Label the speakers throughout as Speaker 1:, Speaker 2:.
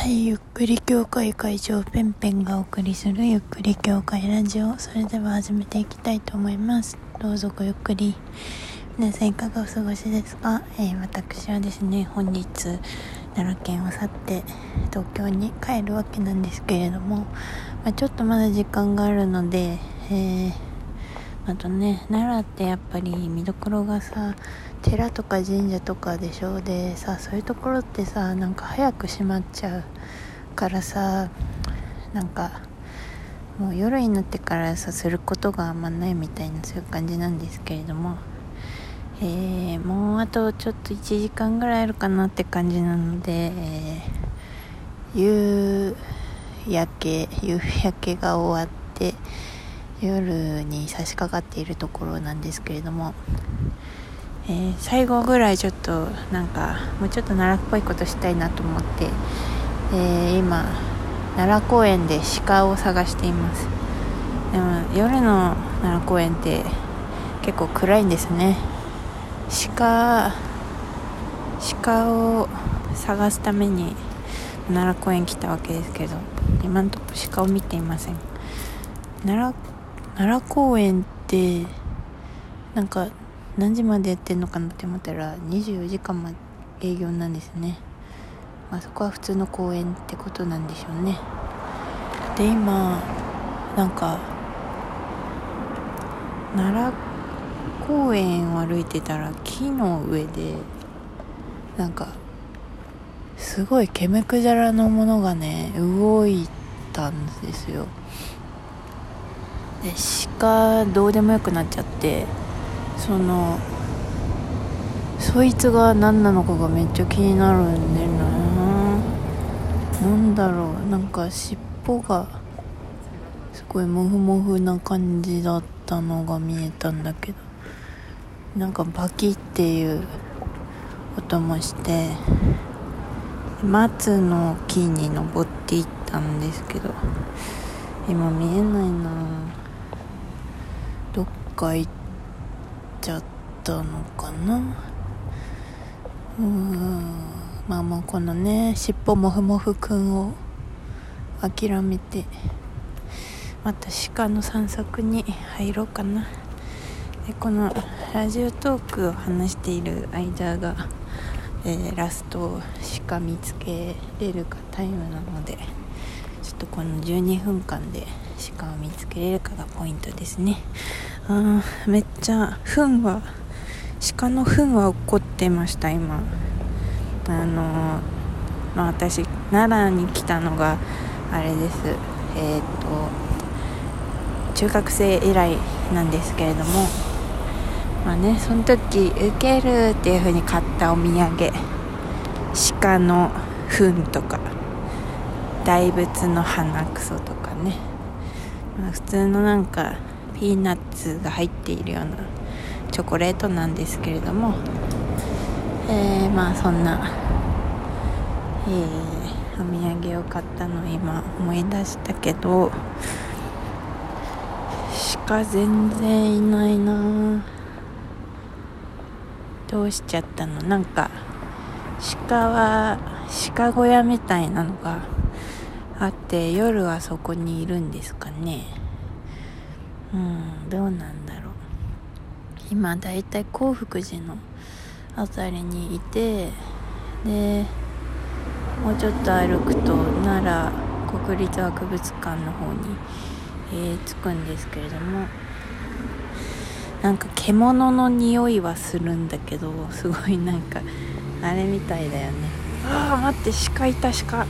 Speaker 1: はい、ゆっくり協会会長ペンペンがお送りするゆっくり協会ラジオ。それでは始めていきたいと思います。どうぞごゆっくり。皆さんいかがお過ごしですか、えー私はですね、本日奈良県を去って東京に帰るわけなんですけれども、まあ、ちょっとまだ時間があるので、えーあとね奈良ってやっぱり見どころがさ寺とか神社とかでしょ？でさそういうところってさなんか早く閉まっちゃうからさなんかもう夜になってからさすることがあんまないみたいなそういう感じなんですけれども。えー、もうあとちょっと1時間ぐらいあるかなって感じなので、えー夕焼け夕焼けが終わって夜に差し掛かっているところなんですけれども、えー最後ぐらいちょっとなんかもうちょっと奈良っぽいことしたいなと思って、えー今奈良公園で鹿を探しています。でも夜の奈良公園って結構暗いんですね。鹿鹿を探すために奈良公園来たわけですけど今のとこ鹿を見ていません。奈良奈良公園ってなんか何時までやってんのかなって思ったら24時間ま営業なんですね。まあそこは普通の公園ってことなんでしょうね。で今なんか奈良公園を歩いてたら木の上でなんかすごいケメクジャラのものがね動いたんですよ。で鹿どうでもよくなっちゃってそのそいつが何なのかがめっちゃ気になるんでな。なんだろう。なんか尻尾がすごいモフモフな感じだったのが見えたんだけど。なんかバキっていう音もして松の木に登っていったんですけど今見えないな。か行っちゃったのかな？うーんまあもうこのね尻尾もふもふくんを諦めてまた鹿の散策に入ろうかな。でこのラジオトークを話している間が、えーラスト鹿見つけれるかタイムなのでちょっとこの12分間で鹿を見つけれるかがポイントですね。あめっちゃ糞は鹿の糞は起こってました今。あのまあ私奈良に来たのがあれです。えっ、と中学生以来なんですけれどもまあねその時受けるっていう風に買ったお土産。鹿の糞とか。大仏の鼻くそとかね、まあ普通のなんかピーナッツが入っているようなチョコレートなんですけれどもえー、まあそんな、えーお土産を買ったのを今思い出したけど鹿全然いないな。どうしちゃったの？なんか鹿は鹿小屋みたいなのがあって夜はそこにいるんですかね。うんどうなんだろう。今だいたい興福寺の辺りにいてでもうちょっと歩くと奈良国立博物館の方に、えー着くんですけれどもなんか獣の匂いはするんだけどすごいなんかあれみたいだよね。ああ待って鹿いた鹿。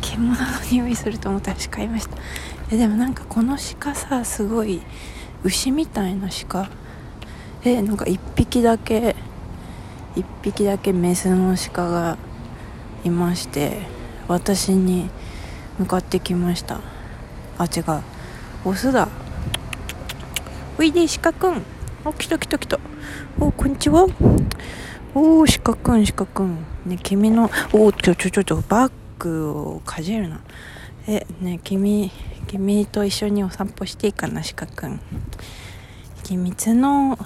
Speaker 1: 獣の匂いすると思ったら鹿いました。えでもなんかこの鹿さすごい牛みたいな鹿。えなんか一匹だけ一匹だけメスの鹿がいまして私に向かってきました。あ違う。オスだ。おいで鹿くん。お来た来た来た。おこんにちは。おー鹿くん鹿くん。ね君のおちょちょちょちょバッグをかじるな。えね君君と一緒にお散歩していいかな鹿くん君角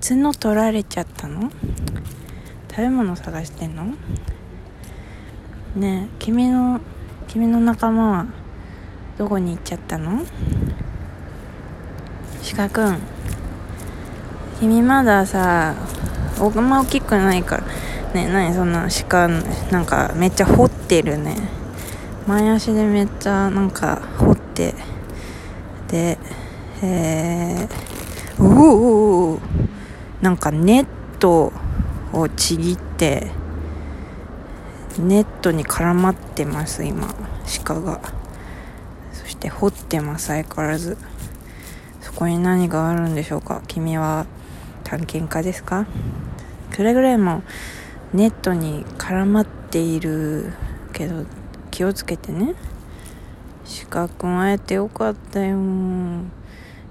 Speaker 1: 角取られちゃったの？食べ物探してんの？ねえ君の君の仲間はどこに行っちゃったの？鹿くん君まださあんま大きくないからね何そんな鹿なんかめっちゃ掘ってるね。前足でめっちゃなんか掘ってでえー、おおなんかネットをちぎってネットに絡まってます今鹿が。そして掘ってます相変わらず。そこに何があるんでしょうか？君は探検家ですか？くれぐれもネットに絡まっているけど気をつけてね。鹿くん会えてよかったよ。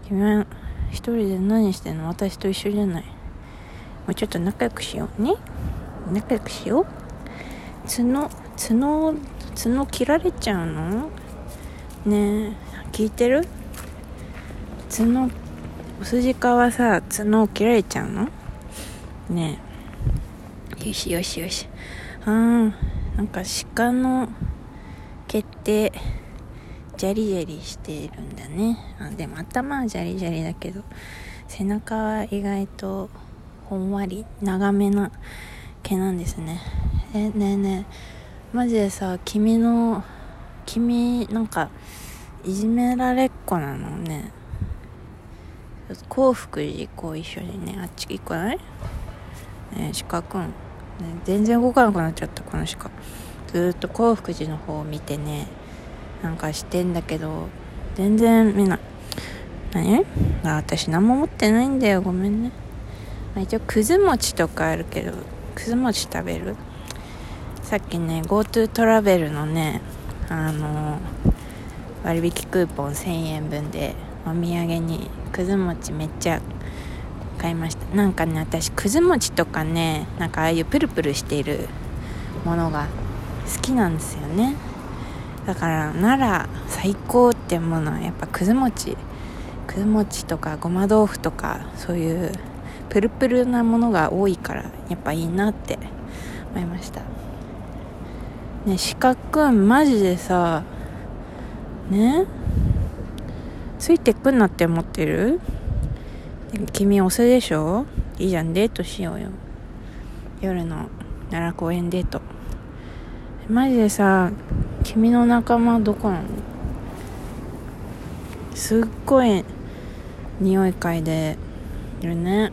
Speaker 1: 君は一人で何してんの？私と一緒じゃない。もうちょっと仲良くしようね。仲良くしよう。角角角切られちゃうの？ねえ。聞いてる？角お筋皮はさ角を切られちゃうの？ねえ。よしよしよし。あーなんか鹿のてジャリジャリしてるんだね。あでも頭はジャリジャリだけど背中は意外とほんわり長めな毛なんですね。えねえねえマジでさ君の君なんかいじめられっ子なのね。幸福寺こう一緒にね。あっち行かない？ね鹿くん、ね、全然動かなくなっちゃったこの鹿。ずっと幸福寺の方を見てね。なんかしてんだけど全然見ない。何？あ私何も持ってないんだよ。ごめんね、まあ、一応くず餅とかあるけどくず餅食べる？さっきね GoTo トラベルのねあの割引クーポン1000円分でお土産にくず餅めっちゃ買いました。なんかね私くず餅とかねなんかああいうプルプルしているものが好きなんですよね。だからなら最高って思うのはやっぱくず餅。くず餅とかごま豆腐とかそういうプルプルなものが多いからやっぱいいなって思いました。ね鹿くんマジでさね？ついてくんなって思ってる？君オスでしょ？いいじゃんデートしようよ。夜の奈良公園デート。マジでさ君の仲間どこなの？すっごい匂い嗅いでいるね。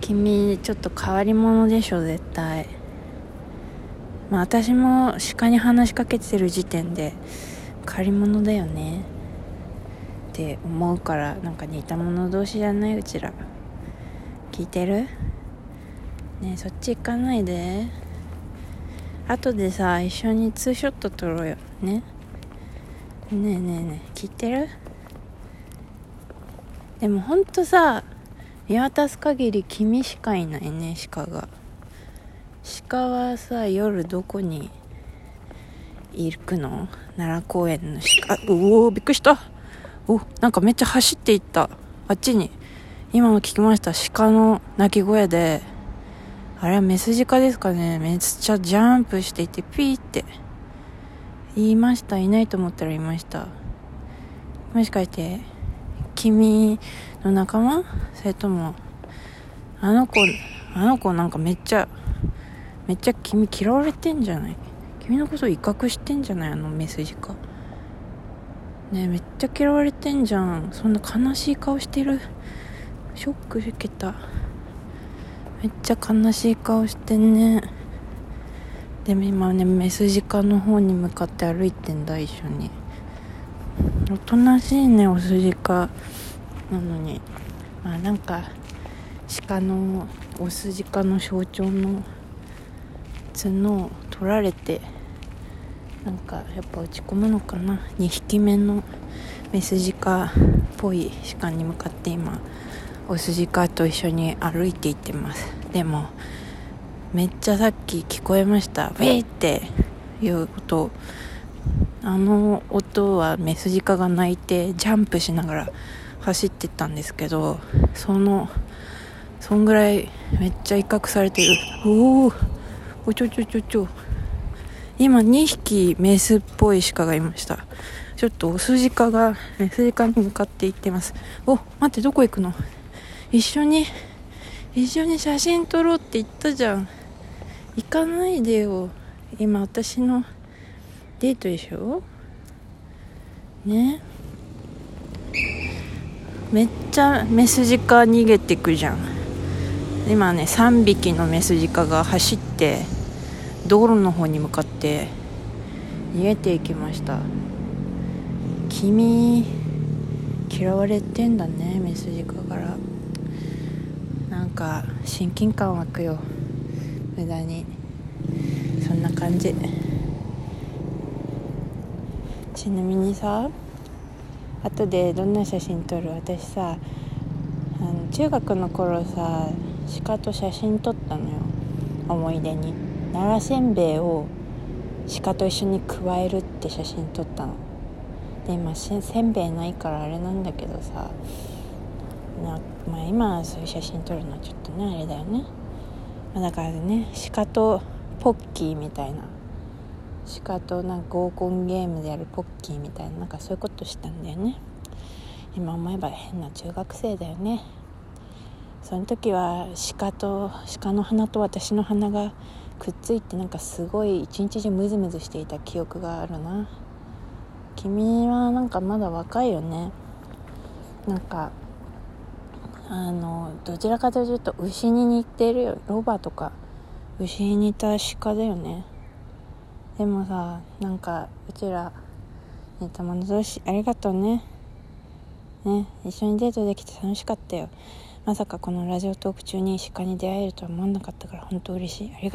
Speaker 1: 君ちょっと変わり者でしょ絶対。まあ私も鹿に話しかけてる時点で借り物だよね。って思うからなんか似た者同士じゃないうちら。聞いてる？ねそっち行かないで。後でさ一緒にツーショット撮ろうよ。ね。ねえねえねえ聞いてる？でもほんとさ見渡す限り君しかいないね鹿が。鹿はさ夜どこに行くの？奈良公園の鹿。うおびっくりした。おなんかめっちゃ走っていった。あっちに。今も聞きました。鹿の鳴き声で。あれはメス鹿ですかね。めっちゃジャンプしていてピーって。言いました。いないと思ったらいました。もしかして君の仲間？それともあの子あの子なんかめっちゃめっちゃ君嫌われてんじゃない？君のこと威嚇してんじゃない？あのメス鹿ねめっちゃ嫌われてんじゃん。そんな悲しい顔してる。ショック受けた。めっちゃ悲しい顔してね。でも今ねメス鹿の方に向かって歩いてんだ一緒に。おとなしいねオス鹿なのにまあなんか鹿のオス鹿の象徴の角を取られてなんかやっぱ落ち込むのかな。2匹目のメス鹿っぽい鹿に向かって今オス鹿と一緒に歩いていってます。でもめっちゃさっき聞こえました。ウェイっていう音。あの音はメス鹿が鳴いてジャンプしながら走ってったんですけどそのそんぐらいめっちゃ威嚇されてる。おおおちょちょちょちょ。今2匹メスっぽい鹿がいました。ちょっとオス鹿がメス鹿に向かって行ってます。お待ってどこ行くの？一緒に一緒に写真撮ろうって言ったじゃん。行かないでよ。今私のデートでしょ？ね？めっちゃメスジカ逃げてくじゃん。今ね3匹のメスジカが走って道路の方に向かって逃げていきました。君嫌われてんだねメスジカから。なんか親近感湧くよ。無駄に。そんな感じ。ちなみにさ後でどんな写真撮る？私さあの中学の頃さ鹿と写真撮ったのよ。思い出に。奈良せんべいを鹿と一緒に加えるって写真撮ったの。で今せんべいないからあれなんだけどさなまあ今そういう写真撮るのはちょっとねあれだよね、まあ、だからね鹿とポッキーみたいな鹿となんか合コンゲームでやるポッキーみたいななんかそういうことしたんだよね。今思えば変な中学生だよね。その時は鹿と鹿の鼻と私の鼻がくっついてなんかすごい一日中ムズムズしていた記憶があるな。君はなんかまだ若いよね。なんかあのどちらかというと牛に似てるよ。ロバとか牛に似た鹿だよね。でもさなんかうちら似た者同士ありがとうね。ね一緒にデートできて楽しかったよ。まさかこのラジオトーク中に鹿に出会えるとは思わなかったから本当嬉しい。ありがとう。